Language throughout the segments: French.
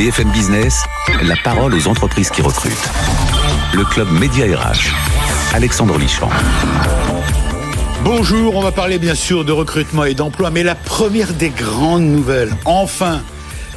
BFM Business, la parole aux entreprises qui recrutent. Le club Média RH, Alexandre Lichamp. Bonjour, on va parler bien sûr de recrutement et d'emploi, mais la première des grandes nouvelles, enfin,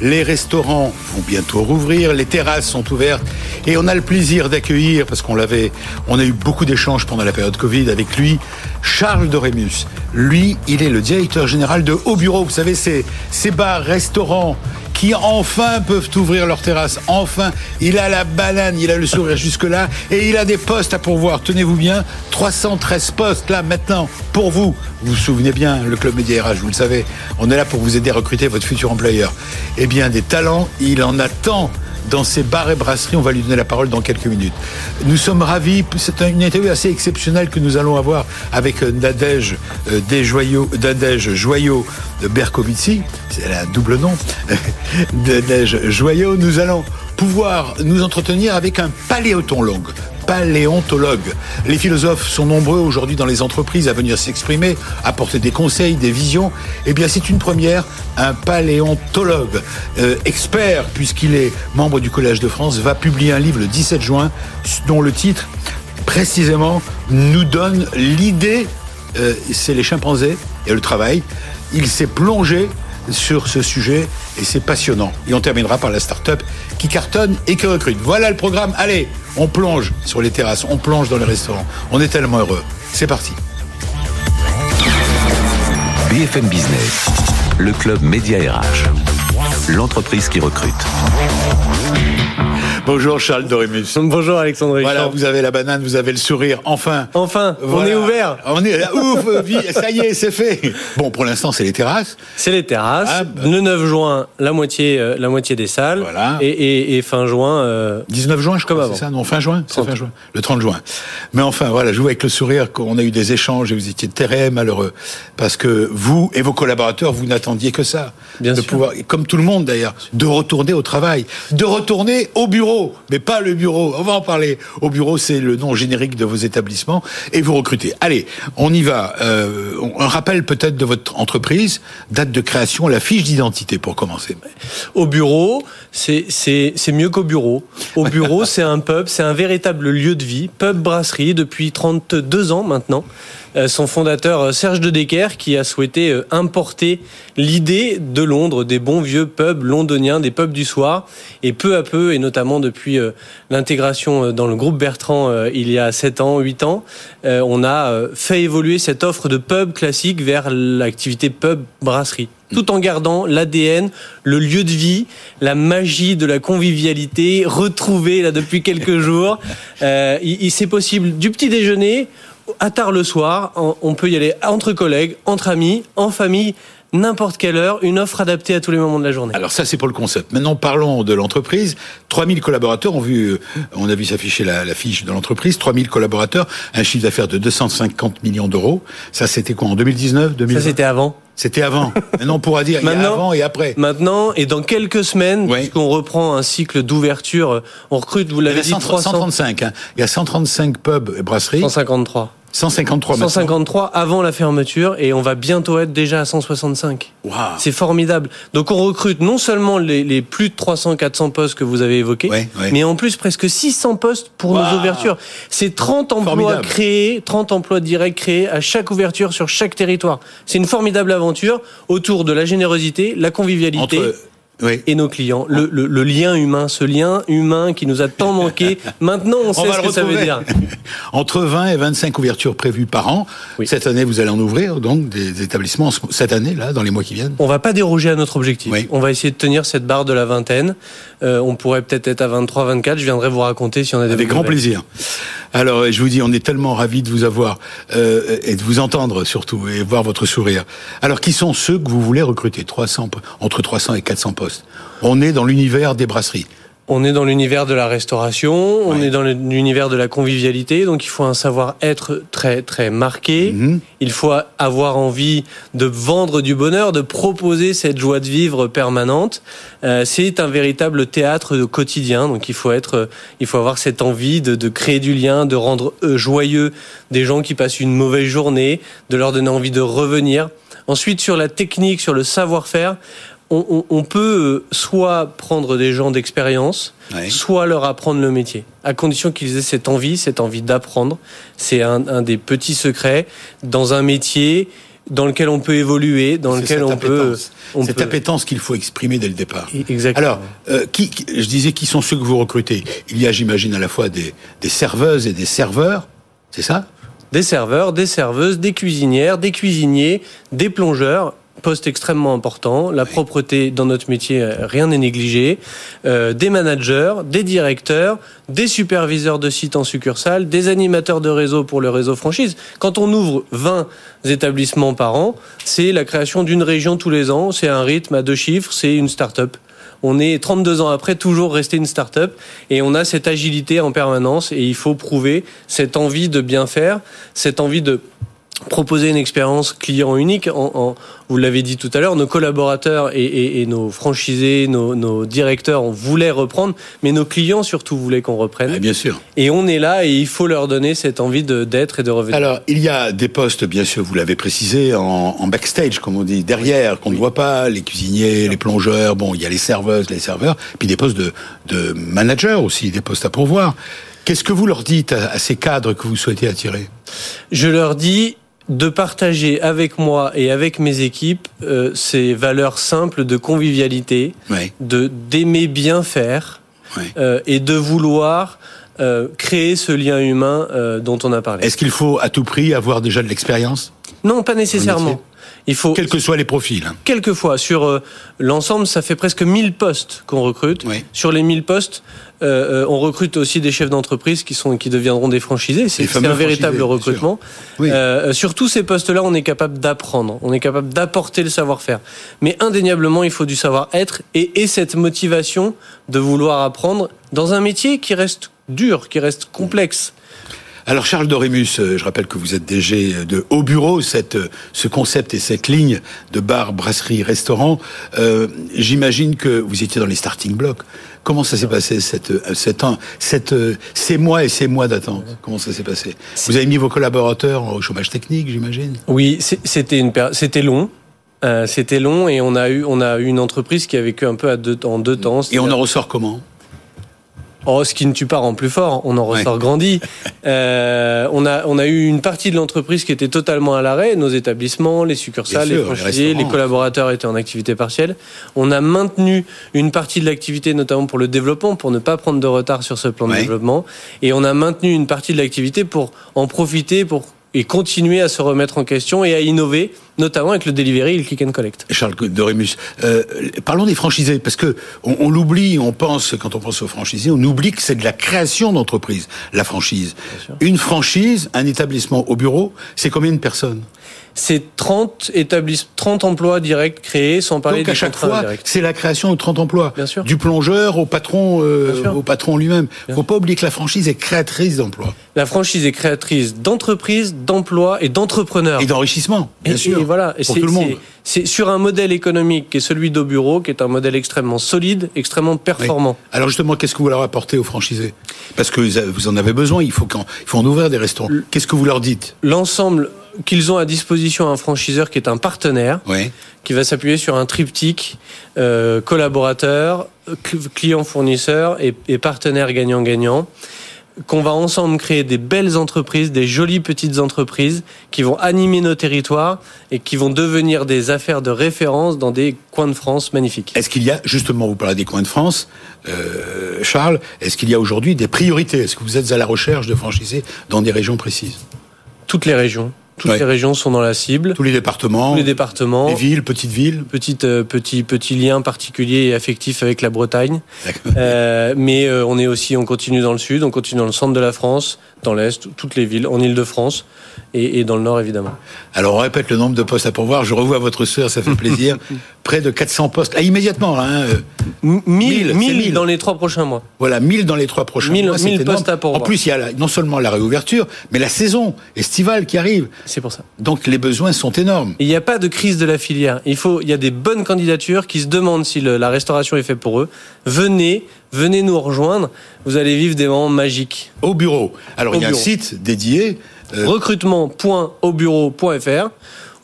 les restaurants vont bientôt rouvrir, les terrasses sont ouvertes et on a le plaisir d'accueillir, parce qu'on l'avait, on a eu beaucoup d'échanges pendant la période Covid avec lui, Charles Dorémus. Lui, il est le directeur général de Haut Bureau. Vous savez, c'est ces bars, restaurants qui enfin peuvent ouvrir leurs terrasses. Enfin, il a la banane, il a le sourire jusque-là, et il a des postes à pourvoir. Tenez-vous bien, 313 postes là maintenant pour vous. Vous vous souvenez bien, le club Média RH, vous le savez, on est là pour vous aider à recruter votre futur employeur. Eh bien, des talents, il en a tant dans ces bars et brasseries. On va lui donner la parole dans quelques minutes. Nous sommes ravis. C'est une interview assez exceptionnelle que nous allons avoir avec euh, Nadège euh, des Joyaux, Nadège Joyaux de Berkovici. C'est un double nom. Nadège Joyaux. Nous allons pouvoir nous entretenir avec un paléontologue paléontologue. Les philosophes sont nombreux aujourd'hui dans les entreprises à venir s'exprimer, apporter des conseils, des visions. Eh bien, c'est une première. Un paléontologue euh, expert, puisqu'il est membre du Collège de France, va publier un livre le 17 juin dont le titre, précisément, nous donne l'idée, euh, c'est les chimpanzés et le travail. Il s'est plongé sur ce sujet et c'est passionnant. Et on terminera par la start-up qui cartonne et qui recrute. Voilà le programme. Allez, on plonge sur les terrasses, on plonge dans les restaurants. On est tellement heureux. C'est parti. BFM Business, le club Média RH, l'entreprise qui recrute. Bonjour Charles Dorémus. Bonjour Alexandre. Voilà, vous avez la banane, vous avez le sourire. Enfin. Enfin, on est ouvert. On est ouf, vi- ça y est, c'est fait. Bon, pour l'instant, c'est les terrasses. C'est les terrasses. Ah, bah. Le 9 juin, la moitié, euh, la moitié des salles. Voilà. Et, et- et fin juin, euh, 19 juin, je crois, c'est ça Non, fin juin, c'est 30. fin juin. Le 30 juin. Mais enfin, voilà, je vois avec le sourire qu'on a eu des échanges et vous étiez très malheureux. Parce que vous et vos collaborateurs, vous n'attendiez que ça. Bien de sûr. pouvoir, comme tout le monde d'ailleurs, de retourner au travail. De retourner au bureau. Mais pas le bureau. On va en parler. Au bureau, c'est le nom générique de vos établissements. Et vous recrutez. Allez, on y va. Euh, un rappel peut-être de votre entreprise. Date de création, la fiche d'identité pour commencer. au bureau, c'est mieux qu'au bureau. Au bureau, c'est un pub, c'est un véritable lieu de vie, pub brasserie depuis 32 ans maintenant. Euh, son fondateur euh, Serge de Decker qui a souhaité euh, importer l'idée de Londres, des bons vieux pubs londoniens, des pubs du soir. Et peu à peu, et notamment depuis l'intégration dans le groupe Bertrand il y a 7 ans, 8 ans, on a fait évoluer cette offre de pub classique vers l'activité pub brasserie tout en gardant l'ADN, le lieu de vie, la magie de la convivialité retrouvée là depuis quelques jours. Euh, c'est possible du petit déjeuner à tard le soir. On, on peut y aller entre collègues, entre amis, en famille, n'importe quelle heure. Une offre adaptée à tous les moments de la journée. Alors ça, c'est pour le concept. Maintenant, parlons de l'entreprise. 3000 collaborateurs ont vu, euh, on a vu s'afficher la, la fiche de l'entreprise. 3000 collaborateurs, un chiffre d'affaires de 250 millions d'euros. Ça, c'était quoi en 2019, 2020 Ça c'était avant. C'était avant. Maintenant, on pourra dire il y a Maintenant- avant et après. Maintenant et dans quelques semaines, puisqu'on reprend un cycle d'ouverture, on recrute, vous l'avez dit, 100 300, 135. hein. Il y a 135 pubs et brasseries. 153. 153 maintenant. 153 avant la fermeture et on va bientôt être déjà à 165. Waouh. C'est formidable. Donc on recrute non seulement les, les plus de 300-400 postes que vous avez évoqués, Ouais, ouais. mais en plus presque 600 postes pour Waouh. nos ouvertures. C'est 30 emplois Formidable. créés, 30 emplois directs créés à chaque ouverture sur chaque territoire. C'est une formidable aventure autour de la générosité, la convivialité. Entre, oui. Et nos clients, le, le- le lien humain, ce lien humain qui nous a tant manqué. Maintenant, on sait va ce que ça veut dire. Entre 20 et 25 ouvertures prévues par an. Oui. Cette année, vous allez en ouvrir donc des établissements cette année là, dans les mois qui viennent. On va pas déroger à notre objectif. Oui. On va essayer de tenir cette barre de la vingtaine. Euh, on pourrait peut-être être à 23, 24. Je viendrai vous raconter si on a des Avec grand nouvelles. plaisir. Alors, je vous dis, on est tellement ravis de vous avoir euh, et de vous entendre surtout et voir votre sourire. Alors, qui sont ceux que vous voulez recruter? 300, entre 300 et 400 postes. On est dans l'univers des brasseries. On est dans l'univers de la restauration, on est dans l'univers de la convivialité, donc il faut un savoir-être très très marqué. Mhm. Il faut avoir envie de vendre du bonheur, de proposer cette joie de vivre permanente. Euh, c'est un véritable théâtre de quotidien, donc il faut être, il faut avoir cette envie de, de créer du lien, de rendre euh, joyeux des gens qui passent une mauvaise journée, de leur donner envie de revenir. Ensuite, sur la technique, sur le savoir-faire, on, peut euh, soit prendre des gens d'expérience, soit leur apprendre le métier, à condition qu'ils aient cette envie, cette envie d'apprendre. C'est un, des petits secrets dans un métier dans lequel on peut évoluer, dans lequel on peut. On cette appétence qu'il faut exprimer dès le départ. Exactement. Alors, euh, qui, je disais, qui sont ceux que vous recrutez? Il y a, j'imagine, à la fois des, des serveuses et des serveurs, c'est ça? Des serveurs, des serveuses, des cuisinières, des cuisiniers, des plongeurs poste extrêmement important. La propreté dans notre métier, euh, rien n'est négligé. Euh, des managers, des directeurs, des superviseurs de sites en succursale, des animateurs de réseau pour le réseau franchise. Quand on ouvre 20 établissements par an, c'est la création d'une région tous les ans. C'est un rythme à deux chiffres, c'est une start-up on est 32 ans après toujours resté une start-up et on a cette agilité en permanence et il faut prouver cette envie de bien faire, cette envie de proposer une expérience client unique. En, vous l'avez dit tout à l'heure, nos collaborateurs et, nos franchisés, nos, directeurs, on voulait reprendre, mais nos clients surtout voulaient qu'on reprenne. Ah, bien sûr. Et on est là et il faut leur donner cette envie d'être et de revenir. Alors, il y a des postes, bien sûr, vous l'avez précisé, en, backstage, comme on dit, derrière, qu'on ne voit pas, les cuisiniers, les plongeurs, bon, il y a les serveuses, les serveurs, puis des postes de, de manager aussi, des postes à pourvoir. Qu'est-ce que vous leur dites à ces cadres que vous souhaitez attirer? Je leur dis, de partager avec moi et avec mes équipes euh, ces valeurs simples de convivialité, de d'aimer bien faire euh, et de vouloir euh, créer ce lien humain dont on a parlé. Est-ce qu'il faut à tout prix avoir déjà de l'expérience? Non, pas nécessairement. Il faut, quels que soient les profils. Hein. Quelquefois, sur euh, l'ensemble, ça fait presque 1000 postes qu'on recrute. Sur les 1000 postes, euh, euh, on recrute aussi des chefs d'entreprise qui sont qui deviendront des franchisés. C'est un véritable recrutement. sur tous ces postes-là, on est capable d'apprendre, on est capable d'apporter le savoir-faire. Mais indéniablement, il faut du savoir-être et, et cette motivation de vouloir apprendre dans un métier qui reste dur, qui reste complexe. Alors Charles Dorémus, euh, je rappelle que vous êtes DG de Haut Bureau, cette, euh, ce concept et cette ligne de bar, brasserie, restaurant. Euh, J'imagine que vous étiez dans les starting blocks. Comment ça s'est passé cette, euh, cette, cette, ces mois et ces mois d'attente? Comment ça s'est passé? Vous avez mis vos collaborateurs au chômage technique, j'imagine? Oui, c'était une c'était long. Euh, c'était long et on a eu on a eu une entreprise qui a vécu un peu à deux, en deux temps. Et on en ressort comment? Oh, ce qui ne tue pas rend plus fort. On en ressort grandi. Euh, on a on a eu une partie de l'entreprise qui était totalement à l'arrêt. Nos établissements, les succursales, les franchisés, les, collaborateurs étaient en activité partielle. On a maintenu une partie de l'activité, notamment pour le développement, pour ne pas prendre de retard sur ce plan de développement. Et on a maintenu une partie de l'activité pour en profiter pour et continuer à se remettre en question et à innover, notamment avec le delivery et le click and collect. Charles Dorémus, euh, parlons des franchisés, parce que on, on l'oublie, on pense, quand on pense aux franchisés, on oublie que c'est de la création d'entreprise, la franchise. Une franchise, un établissement au bureau, c'est combien de personnes? C'est 30 établissements, 30 emplois directs créés, sans parler Donc à chaque fois, c'est la création de 30 emplois. Bien sûr. Du plongeur au patron, euh, au patron lui-même. Faut pas oublier que la franchise est créatrice d'emplois. La franchise est créatrice d'entreprises, d'emplois et d'entrepreneurs. Et d'enrichissement, bien sûr. Et voilà. Pour tout le monde. C'est sur un modèle économique qui est celui d'au bureau, qui est un modèle extrêmement solide, extrêmement performant. Alors justement, qu'est-ce que vous leur apportez aux franchisés? Parce que vous en avez besoin, il faut, il faut en ouvrir des restaurants. Qu'est-ce que vous leur dites? L'ensemble qu'ils ont à disposition un franchiseur qui est un partenaire, qui va s'appuyer sur un triptyque euh, collaborateur, client-fournisseur et, et, partenaire gagnant-gagnant qu'on va ensemble créer des belles entreprises, des jolies petites entreprises qui vont animer nos territoires et qui vont devenir des affaires de référence dans des coins de France magnifiques. Est-ce qu'il y a, justement, vous parlez des coins de France, euh, Charles, est-ce qu'il y a aujourd'hui des priorités? Est-ce que vous êtes à la recherche de franchisés dans des régions précises? Toutes les régions Toutes Ouais. les régions sont dans la cible. Tous les départements, Tous les départements. les villes, petites villes. Petite, euh, petit, petit lien particulier et affectif avec la Bretagne. Euh, mais euh, on est aussi, on continue dans le sud, on continue dans le centre de la France, dans l'est, toutes les villes, en Île-de-France et, et dans le nord évidemment. Alors on répète le nombre de postes à pourvoir. Je revois votre sœur, ça fait plaisir. Près de 400 postes. Ah, immédiatement, hein. Euh, M- 1000, Mille, c'est 1000 mille. dans les trois prochains mois. Voilà, 1000 dans les trois prochains mois. c'est mille énorme. postes à pourvoir. En plus, il y a la- non seulement la réouverture, mais la saison estivale qui arrive. C'est pour ça. Donc les besoins sont énormes. Il n'y a pas de crise de la filière. Il faut, il y a des bonnes candidatures qui se demandent si le- la restauration est faite pour eux. Venez, venez nous rejoindre. Vous allez vivre des moments magiques. Au bureau. Alors Au il y a un site dédié. euh, recrutement.aubureau.fr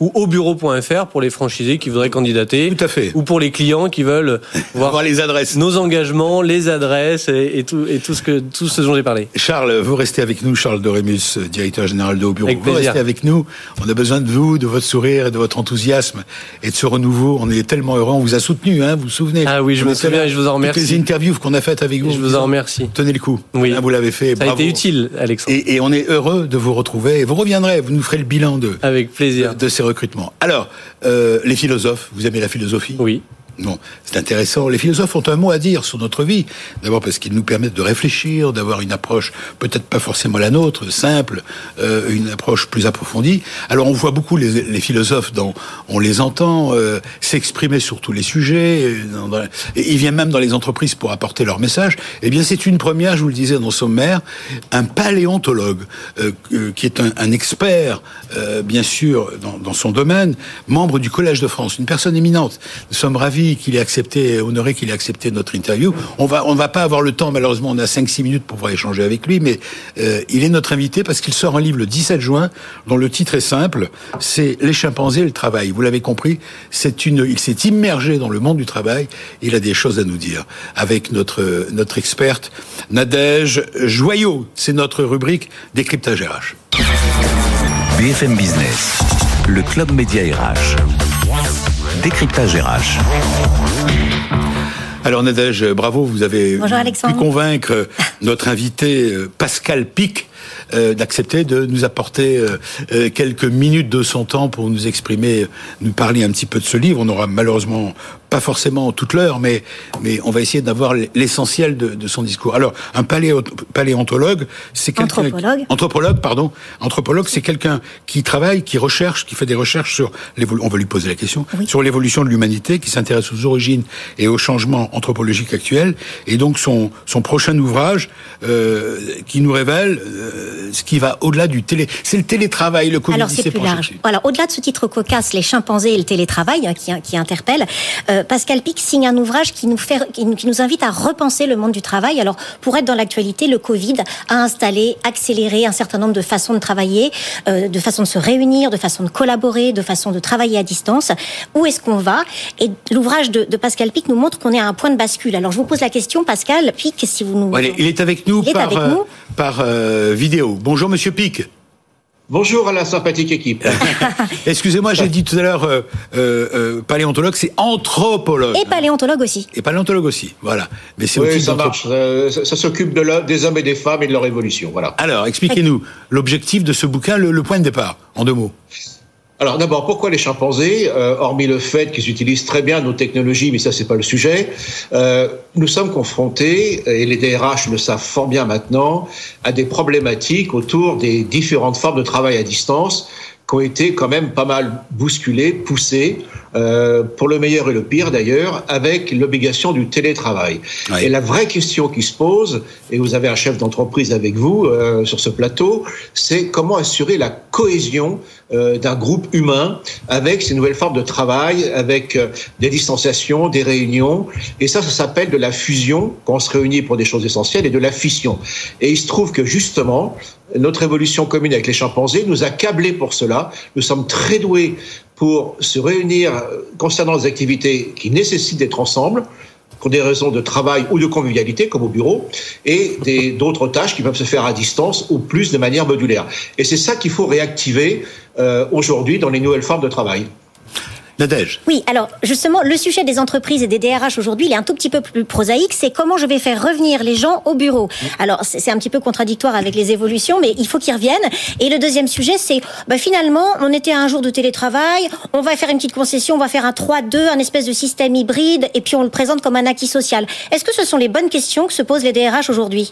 ou aubureau.fr pour les franchisés qui voudraient candidater. Tout à fait. Ou pour les clients qui veulent voir les adresses. nos engagements, les adresses et, et tout, et tout ce que, tout ce dont j'ai parlé. Charles, vous restez avec nous, Charles Dorémus, euh, directeur général de Haut Bureau. Avec vous restez avec nous. On a besoin de vous, de votre sourire et de votre enthousiasme et de ce renouveau. On est tellement heureux. On vous a soutenu, hein, vous vous souvenez Ah oui, je me souviens et je vous en remercie. Toutes les interviews qu'on a faites avec vous. Je vous en remercie. Tenez le coup. Oui. Hein, vous l'avez fait. Ça a été utile, Alexandre. Et, et on est heureux de vous retrouver. Et vous reviendrez. Vous nous ferez le bilan de, Avec plaisir. de ces Alors, euh, les philosophes. Vous aimez la philosophie? Oui. Bon, c'est intéressant. Les philosophes ont un mot à dire sur notre vie. D'abord parce qu'ils nous permettent de réfléchir, d'avoir une approche peut-être pas forcément la nôtre, simple, euh, une approche plus approfondie. Alors on voit beaucoup les, philosophes, on les entend euh, s'exprimer sur tous les sujets. euh, et ils viennent même dans les entreprises pour apporter leur message. Eh bien, c'est une première, je vous le disais dans sommaire, un paléontologue qui est un, expert, bien sûr, dans, dans son domaine, membre du Collège de France, une personne éminente. Nous sommes ravis qu'il ait accepté, honoré qu'il ait accepté notre interview. On va, on va pas avoir le temps, malheureusement, on a 5-6 minutes pour pouvoir échanger avec lui, mais euh, il est notre invité parce qu'il sort un livre le 17 juin dont le titre est simple, c'est Les chimpanzés et le travail. Vous l'avez compris, c'est une, il s'est immergé dans le monde du travail. Il a des choses à nous dire avec notre notre experte Nadège Joyau. C'est notre rubrique décryptage RH. BFM Business, le club média RH. Décryptage RH. Alors Nadège, bravo, vous avez Bonjour, pu convaincre notre invité euh, Pascal Pic euh, d'accepter de nous apporter euh, euh, quelques minutes de son temps pour nous exprimer, nous parler un petit peu de ce livre. On aura malheureusement pas forcément toute l'heure, mais mais on va essayer d'avoir l'essentiel de, de son discours. Alors un paléo- paléontologue, c'est quelqu'un Anthropologue. anthropologue, pardon, anthropologue, c'est quelqu'un qui travaille, qui recherche, qui fait des recherches sur l'évolution. On va lui poser la question Oui. sur l'évolution de l'humanité, qui s'intéresse aux origines et aux changements anthropologiques actuels. Et donc son son prochain ouvrage euh, qui nous révèle euh, ce qui va au-delà du télé. C'est le télétravail, le Covid. Alors c'est plus large. Alors au-delà de ce titre cocasse, les chimpanzés et le télétravail hein, qui, qui interpelle, euh, Pascal Pic signe un ouvrage qui nous fait, qui nous, qui nous invite à repenser le monde du travail. Alors pour être dans l'actualité, le Covid a installé, accéléré un certain nombre de façons de travailler, euh, de façons de se réunir, de façons de collaborer, de façons de travailler à distance. Où est-ce qu'on va? Et l'ouvrage de, de Pascal Pic nous montre qu'on est à un point de bascule. Alors je vous pose la question, Pascal Pic, si vous nous il est avec nous Il est par avec euh, nous. par euh, vidéo. Bonjour Monsieur Pic. Bonjour à la sympathique équipe. Excusez-moi, j'ai dit tout à l'heure euh, euh, euh, paléontologue, c'est anthropologue. et paléontologue aussi. Et paléontologue aussi, voilà. Mais c'est oui, aussi ça marche. Euh, ça ça s'occupe de l'homme- des hommes et des femmes et de leur évolution. Voilà. Alors, expliquez-nous l'objectif de ce bouquin, le, le point de départ, en deux mots. Alors d'abord, pourquoi les chimpanzés Euh, Hormis le fait qu'ils utilisent très bien nos technologies, mais ça c'est pas le sujet. euh, nous sommes confrontés, et les DRH le savent fort bien maintenant, à des problématiques autour des différentes formes de travail à distance qui ont été quand même pas mal bousculées, poussées, euh, pour le meilleur et le pire d'ailleurs, avec l'obligation du télétravail. Et la vraie question qui se pose, et vous avez un chef d'entreprise avec vous euh, sur ce plateau, c'est comment assurer la cohésion euh, d'un groupe humain avec ces nouvelles formes de travail, avec euh, des distanciations, des réunions. Et ça, ça s'appelle de la fusion, quand on se réunit pour des choses essentielles, et de la fission. Et il se trouve que justement, notre évolution commune avec les chimpanzés nous a câblés pour cela. Nous sommes très doués pour se réunir euh, concernant des activités qui nécessitent d'être ensemble pour des raisons de travail ou de convivialité, comme au bureau, et d'autres tâches qui peuvent se faire à distance ou plus de manière modulaire. Et c'est ça qu'il faut réactiver euh, aujourd'hui dans les nouvelles formes de travail. Oui, alors justement, le sujet des entreprises et des DRH aujourd'hui, il est un tout petit peu plus prosaïque. C'est comment je vais faire revenir les gens au bureau. Alors c'est un petit peu contradictoire avec les évolutions, mais il faut qu'ils reviennent. Et le deuxième sujet, c'est bah, finalement, on était à un jour de télétravail, on va faire une petite concession, on va faire un 3-2, un espèce de système hybride, et puis on le présente comme un acquis social. Est-ce que ce sont les bonnes questions que se posent les DRH aujourd'hui?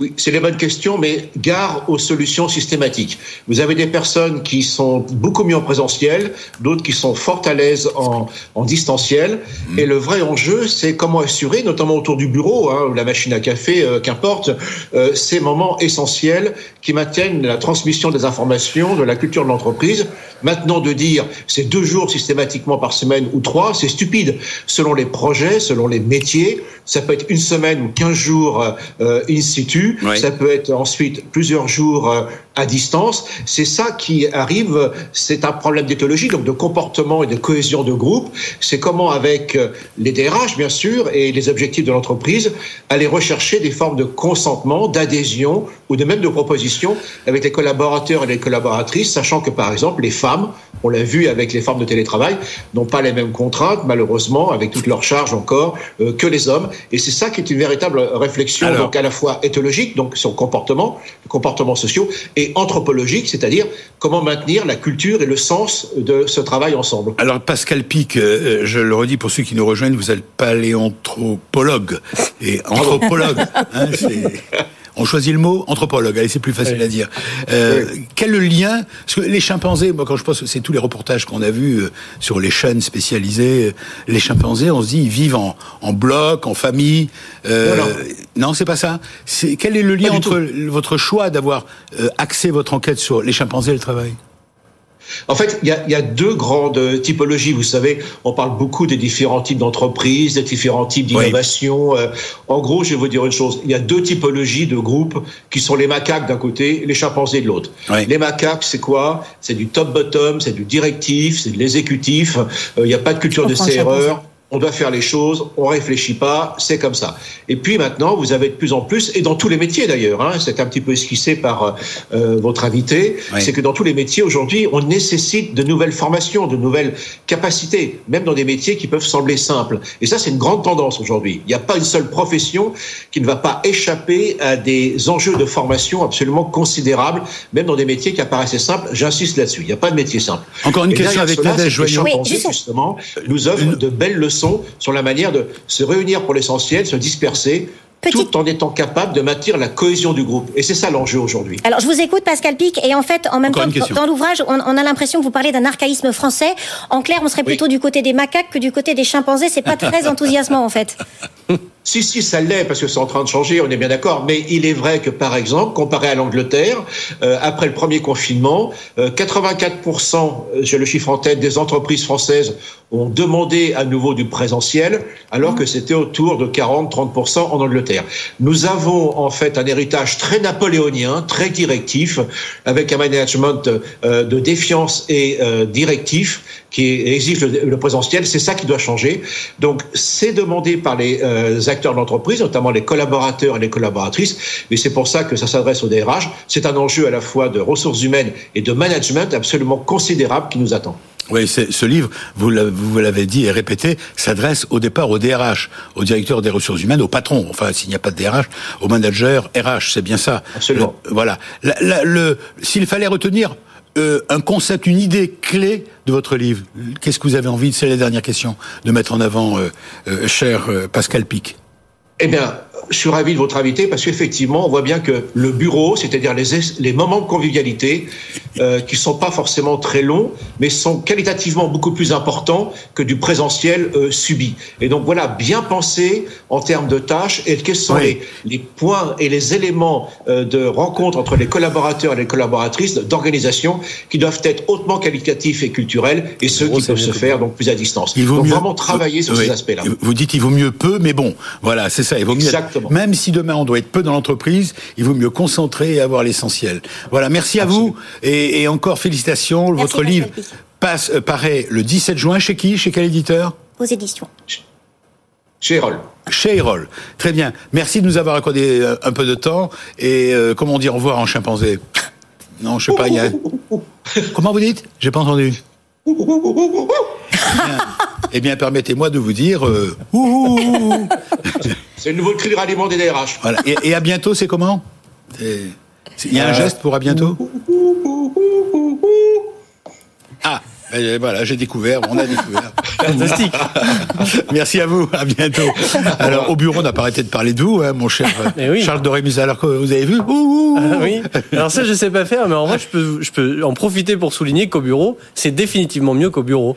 Oui, c'est les bonnes questions, mais gare aux solutions systématiques. Vous avez des personnes qui sont beaucoup mieux en présentiel, d'autres qui sont fort à l'aise en, en distanciel. Mmh. Et le vrai enjeu, c'est comment assurer, notamment autour du bureau, hein, ou la machine à café, euh, qu'importe, euh, ces moments essentiels qui maintiennent la transmission des informations, de la culture de l'entreprise. Maintenant, de dire c'est deux jours systématiquement par semaine ou trois, c'est stupide. Selon les projets, selon les métiers, ça peut être une semaine ou quinze jours euh, in situ ça peut être ensuite plusieurs jours euh, à distance. C'est ça qui arrive, c'est un problème d'éthologie, donc de comportement et de cohésion de groupe. C'est comment, avec euh, les DRH, bien sûr, et les objectifs de l'entreprise, aller rechercher des formes de consentement, d'adhésion ou de même de proposition avec les collaborateurs et les collaboratrices, sachant que, par exemple, les femmes, on l'a vu avec les formes de télétravail, n'ont pas les mêmes contraintes, malheureusement, avec toutes leurs charges encore, euh, que les hommes. Et c'est ça qui est une véritable réflexion, donc à la fois éthologique, donc sur le comportement, le comportement sociaux, et anthropologique, c'est-à-dire comment maintenir la culture et le sens de ce travail ensemble. Alors Pascal Pic, euh, je le redis pour ceux qui nous rejoignent, vous êtes paléanthropologue et anthropologue. Hein, on choisit le mot anthropologue. Allez, c'est plus facile à dire. Euh, Quel le lien Parce que les chimpanzés, moi, quand je pense, c'est tous les reportages qu'on a vus euh, sur les chaînes spécialisées. Les chimpanzés, on se dit, ils vivent en, en bloc, en famille. Euh, non, non c'est pas ça. Quel est le lien entre votre choix d'avoir euh, axé votre enquête sur les chimpanzés et le travail? En fait, il y a, y a, deux grandes typologies. Vous savez, on parle beaucoup des différents types d'entreprises, des différents types d'innovations. Euh, en gros, je vais vous dire une chose. Il y a deux typologies de groupes qui sont les macaques d'un côté, les chimpanzés de l'autre. Les macaques, c'est quoi? C'est du top-bottom, c'est du directif, c'est de l'exécutif. Euh, il n'y a pas de culture de ces erreurs on doit faire les choses, on réfléchit pas, c'est comme ça. Et puis maintenant, vous avez de plus en plus, et dans tous les métiers d'ailleurs, hein, c'est un petit peu esquissé par euh, votre invité, c'est que dans tous les métiers aujourd'hui, on nécessite de nouvelles formations, de nouvelles capacités, même dans des métiers qui peuvent sembler simples. Et ça, c'est une grande tendance aujourd'hui. Il n'y a pas une seule profession qui ne va pas échapper à des enjeux de formation absolument considérables, même dans des métiers qui apparaissaient simples. J'insiste là-dessus. Il n'y a pas de métier simple. Encore une question avec Nadège Joyon. justement, nous offre de belles leçons sur la manière de se réunir pour l'essentiel, se disperser, tout en étant capable de maintenir la cohésion du groupe. Et c'est ça l'enjeu aujourd'hui. Alors, je vous écoute, Pascal Pic, et en fait, en même temps, dans l'ouvrage, on, a l'impression que vous parlez d'un archaïsme français. En clair, on serait plutôt du côté des macaques que du côté des chimpanzés. C'est pas très enthousiasmant, en fait. Si, si, ça l'est, parce que c'est en train de changer, on est bien d'accord. Mais il est vrai que, par exemple, comparé à l'Angleterre, euh, après le premier confinement, 84%, euh, euh, j'ai le chiffre en tête, des entreprises françaises ont demandé à nouveau du présentiel, alors que c'était autour de 40-30% en Angleterre. Nous avons en fait un héritage très napoléonien, très directif, avec un management de défiance et directif qui exige le, présentiel. C'est ça qui doit changer. Donc, c'est demandé par les euh, acteurs de l'entreprise, notamment les collaborateurs et les collaboratrices. Mais c'est pour ça que ça s'adresse au DRH. C'est un enjeu à la fois de ressources humaines et de management absolument considérable qui nous attend. Oui, ce livre, vous l'avez dit et répété, s'adresse au départ au DRH, au directeur des ressources humaines, au patron. Enfin, s'il n'y a pas de DRH, au manager RH, c'est bien ça. Absolument. voilà. S'il fallait retenir euh, un concept, une idée clé de votre livre Qu'est-ce que vous avez envie, c'est la dernière question, de mettre en avant, euh, euh, cher Pascal Pic Eh bien, je suis ravi de votre invité parce qu'effectivement, on voit bien que le bureau, c'est-à-dire les, les moments de convivialité, euh, qui sont pas forcément très longs, mais sont qualitativement beaucoup plus importants que du présentiel euh, subi. Et donc voilà, bien penser en termes de tâches et quels sont les, les, points et les éléments euh, de rencontre entre les collaborateurs et les collaboratrices d'organisation qui doivent être hautement qualitatifs et culturels et ceux qui peuvent se faire donc plus à distance. Il vaut donc vraiment travailler sur ces aspects-là. Vous dites il vaut mieux peu, mais bon, voilà, c'est ça. Il vaut mieux même si demain on doit être peu dans l'entreprise, il vaut mieux concentrer et avoir l'essentiel. Voilà, merci à vous et, encore félicitations. Votre livre passe, euh, paraît le 17 juin chez qui? Chez quel éditeur? Vos éditions. Chez Erol. Chez Erol. Très bien. Merci de nous avoir accordé euh, un peu de temps. Et euh, comment dire au revoir en chimpanzé? Non, je sais pas. Y a... comment vous dites? J'ai pas entendu. Eh bien, permettez-moi de vous dire. euh, C'est le nouveau cri de ralliement des DRH. voilà. et, et à bientôt, c'est comment Il y a un geste pour à bientôt Ah, voilà, j'ai découvert, on a découvert. Fantastique. Merci à vous, à bientôt. Alors, au bureau, on n'a pas arrêté de parler de vous, hein, mon cher oui. Charles Dorémus. Alors, que vous avez vu Ouh, ouh, ouh. Ah oui. Alors ça, je sais pas faire, mais en vrai, je peux, je peux en profiter pour souligner qu'au bureau, c'est définitivement mieux qu'au bureau.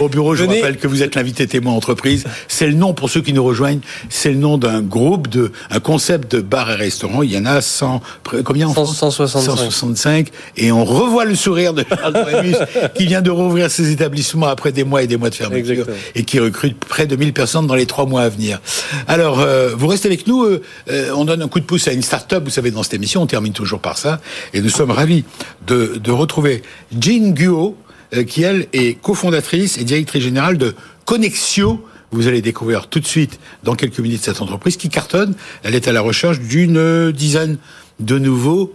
Au bureau, je Venez. rappelle que vous êtes l'invité témoin entreprise. C'est le nom, pour ceux qui nous rejoignent, c'est le nom d'un groupe, de, un concept de bar et restaurant. Il y en a 100, près- combien en 100, France? 165. 165. Et on revoit le sourire de Charles Dorémus, qui vient de rouvrir ses établissements après des mois et des mois de fermeture. Exactement. Et qui recrute près de 1000 personnes dans les trois mois à venir. Alors, euh, vous restez avec nous. euh, euh, on donne un coup de pouce à une start-up. Vous savez, dans cette émission, on termine toujours par ça. Et nous sommes ravis de, de retrouver Jean Guo, euh, qui elle est cofondatrice et directrice générale de Connexio. Vous allez découvrir tout de suite, dans quelques minutes, cette entreprise qui cartonne. Elle est à la recherche d'une dizaine de nouveaux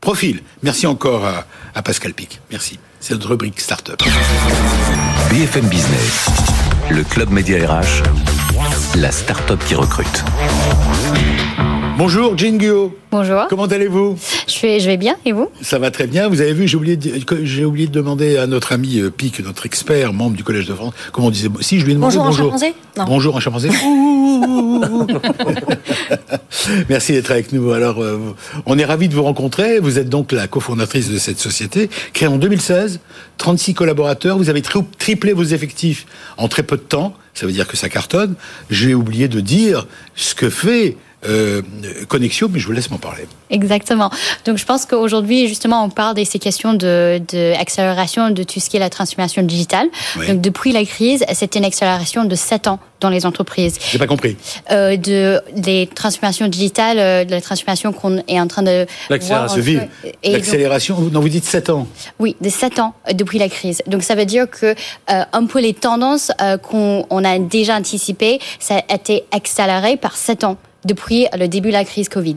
profils. Merci encore à, à Pascal Pic. Merci. C'est notre rubrique Startup. BFM Business, le club média RH, la start-up qui recrute. Bonjour, Jean Guo. Bonjour. Comment allez-vous? Je vais, je vais bien et vous? Ça va très bien. Vous avez vu, j'ai oublié, de, que- j'ai oublié de demander à notre ami euh, Pic, notre expert, membre du Collège de France, comment on disait. Si, je lui ai demandé Bonjour bonjour. chimpanzé? Non. Bonjour en chimpanzé. Merci d'être avec nous. Alors, euh, on est ravis de vous rencontrer. Vous êtes donc la cofondatrice de cette société, créée en 2016, 36 collaborateurs. Vous avez tri- triplé vos effectifs en très peu de temps. Ça veut dire que ça cartonne. J'ai oublié de dire ce que fait euh, Connexio, mais je vous laisse m'en parler. Exactement. Donc je pense qu'aujourd'hui, justement, on parle de ces questions de, de accélération de tout ce qui est la transformation digitale. Oui. Donc depuis la crise, c'était une accélération de 7 ans dans les entreprises. J'ai pas compris. Euh, de des transformations digitales, euh, de la transformation qu'on est en train de voir. L'accélération. Donc- L'accélération, non, vous dites 7 ans. Oui, de 7 ans euh, depuis la crise. Donc ça veut dire que euh, un peu les tendances euh, qu'on on a déjà anticipées, ça a été accéléré par 7 ans depuis le début de la crise Covid.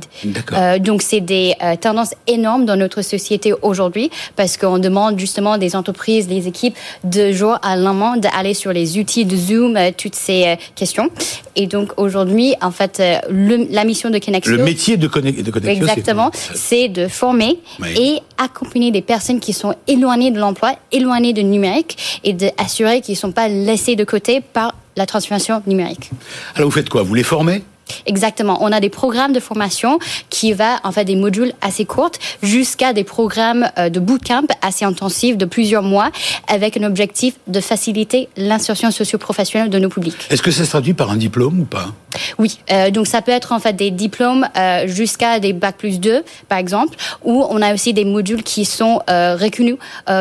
Euh, donc c'est des euh, tendances énormes dans notre société aujourd'hui parce qu'on demande justement des entreprises, des équipes de jour à lendemain d'aller sur les outils de Zoom, euh, toutes ces euh, questions. Et donc aujourd'hui, en fait, euh, le- la mission de Connexio... Le métier de, conne- de Connexio, Exactement, c'est de former Oui. et accompagner des personnes qui sont éloignées de l'emploi, éloignées du numérique et d'assurer qu'ils ne sont pas laissés de côté par la transformation numérique. Alors vous faites quoi? Vous les formez? Exactement. On a des programmes de formation qui va en fait des modules assez courtes jusqu'à des programmes euh, de bootcamp assez intensifs de plusieurs mois avec un objectif de faciliter l'insertion socio-professionnelle de nos publics. Est-ce que ça se traduit par un diplôme ou pas? Oui, euh, donc ça peut être en fait des diplômes euh, jusqu'à des bac plus 2 par exemple, ou on a aussi des modules qui sont euh, reconnus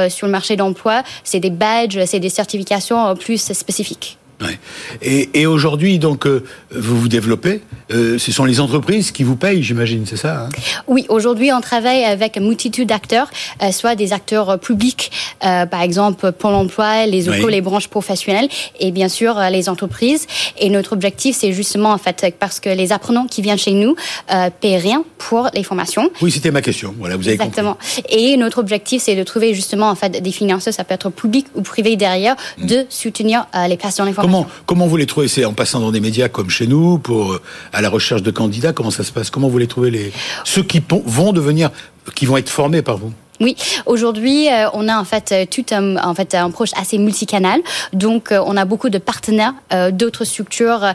sur le marché d'emploi. C'est des badges, c'est des certifications plus spécifiques. Ouais. Et, et aujourd'hui, donc, euh, vous vous développez. Euh, ce sont les entreprises qui vous payent, j'imagine, c'est ça hein? Oui, aujourd'hui, on travaille avec une multitude d'acteurs, euh, soit des acteurs publics, par exemple Pôle emploi, les Oui. OCO, les branches professionnelles, et bien sûr les entreprises. Et notre objectif, c'est justement, en fait, parce que les apprenants qui viennent chez nous euh, paient rien pour les formations. Oui, c'était ma question. Voilà, vous avez Exactement. Et notre objectif, c'est de trouver justement en fait des financeurs, ça peut être public ou privé derrière, de soutenir les places dans les formations. Comment, comment vous les trouvez C'est en passant dans des médias comme chez nous, pour euh, à la recherche de candidats. Comment ça se passe? Comment vous les trouvez les ceux qui vont devenir, qui vont être formés par vous? Oui, aujourd'hui, euh, on a en fait euh, tout un, en fait un approche assez multicanal. Donc, euh, on a beaucoup de partenaires euh, d'autres structures,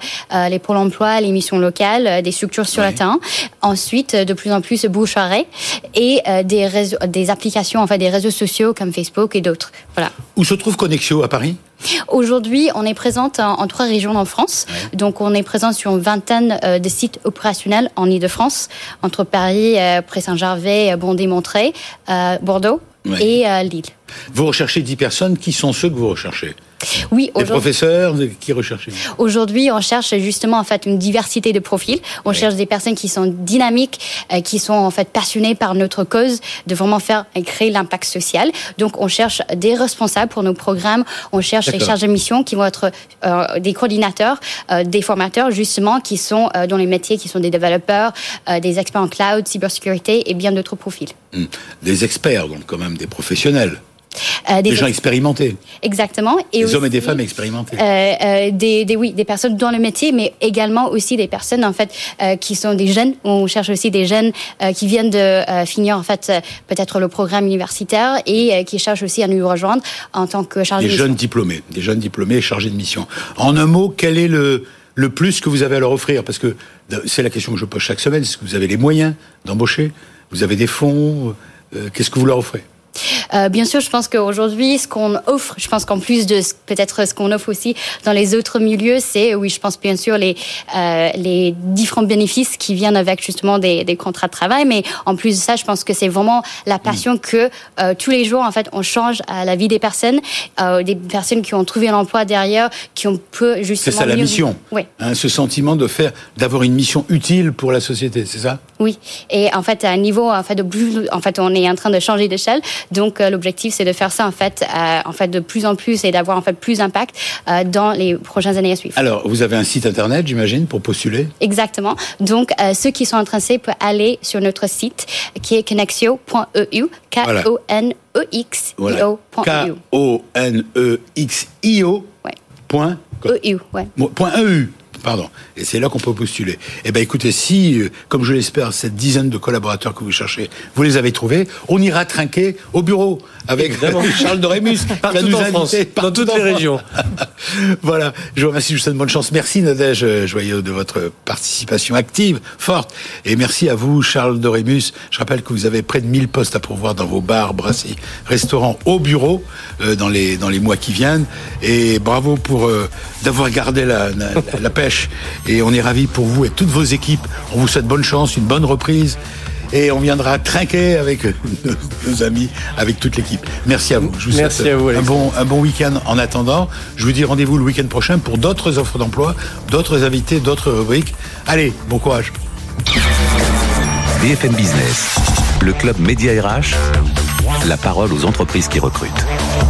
les pôles emploi, les missions locales, des structures sur Oui. le terrain. Ensuite, de plus en plus bouche à oreille et des réseaux, des applications, enfin des réseaux sociaux comme Facebook et d'autres. Voilà. Où se trouve Connexio à Paris? Aujourd'hui, on est présente en, en trois régions en France. Donc, on est présent sur une vingtaine euh, de sites opérationnels en Ile-de-France, entre Paris, euh, Pré-Saint-Gervais, Bondy-Montreuil, euh, Bordeaux Ouais. et Lille. Vous recherchez 10 personnes. Qui sont ceux que vous recherchez? Oui, Les aujourd'hui. professeurs Qui recherchez Aujourd'hui, on cherche justement en fait une diversité de profils. On cherche des personnes qui sont dynamiques, euh, qui sont en fait passionnées par notre cause, de vraiment faire et créer l'impact social. Donc, on cherche des responsables pour nos programmes. On cherche D'accord. charges de mission qui vont être euh, des coordinateurs, euh, des formateurs justement qui sont euh, dans les métiers, qui sont des développeurs, des experts en cloud, cybersécurité et bien d'autres profils. Hmm. Des experts, donc quand même des professionnels. Euh, des, gens expérimentés. Exactement. Et des hommes et des femmes expérimentés. Euh, euh, des, des, oui, des personnes dans le métier, mais également aussi des personnes en fait qui sont des jeunes. On cherche aussi des jeunes qui viennent de finir en fait peut-être le programme universitaire et qui cherchent aussi à nous rejoindre en tant que chargé des de jeunes diplômés, des jeunes diplômés chargés de mission. En un mot, quel est le le plus que vous avez à leur offrir? Parce que c'est la question que je pose chaque semaine. Est-ce que vous avez les moyens d'embaucher? Vous avez des fonds? Qu'est-ce que vous leur offrez? Euh, bien sûr, je pense qu'aujourd'hui, ce qu'on offre, je pense qu'en plus de peut-être ce qu'on offre aussi dans les autres milieux, c'est, oui, je pense bien sûr les, euh, les différents bénéfices qui viennent avec justement des, des, contrats de travail, mais en plus de ça, je pense que c'est vraiment la passion mm. que euh, tous les jours, en fait, on change à la vie des personnes, euh, des personnes qui ont trouvé l'emploi derrière, qui ont peu justement... C'est ça la mission, oui. Hein, ce sentiment de faire, d'avoir une mission utile pour la société, c'est ça? Oui, et en fait, à un niveau, en fait, de plus, en fait, on est en train de changer d'échelle, donc euh, l'objectif, c'est de faire ça en fait, euh, en fait de plus en plus et d'avoir en fait plus d'impact euh, dans les prochaines années à suivre. Alors, vous avez un site internet, j'imagine, pour postuler? Exactement. Donc, ceux qui sont intéressés peuvent aller sur notre site qui est connexio.eu, K-O-N-E-X-I-O.eu. K-O-N-E-X-I-O. Ouais. Point. EU, ouais. Point EU. Pardon. Et c'est là qu'on peut postuler. Eh ben, écoutez, si, euh, comme je l'espère, cette dizaine de collaborateurs que vous cherchez, vous les avez trouvés, on ira trinquer au bureau avec Charles Dorémus. partout en France, dans toutes les régions. voilà. Je vous remercie, je vous souhaite bonne chance. Merci Nadège euh, Joyeux de votre participation active, forte. Et merci à vous, Charles Dorémus. Je rappelle que vous avez près de 1000 postes à pourvoir dans vos bars, brasseries, restaurants, au bureau, euh, dans les, dans les mois qui viennent. Et bravo pour d'avoir gardé la, la, la et on est ravis pour vous et toutes vos équipes. On vous souhaite bonne chance, une bonne reprise et on viendra trinquer avec nos amis, avec toute l'équipe. Merci à vous. Je vous Merci à vous, un bon, un bon week-end en attendant. Je vous dis rendez-vous le week-end prochain pour d'autres offres d'emploi, d'autres invités, d'autres rubriques. Allez, bon courage. BFM Business, le club Média RH, la parole aux entreprises qui recrutent.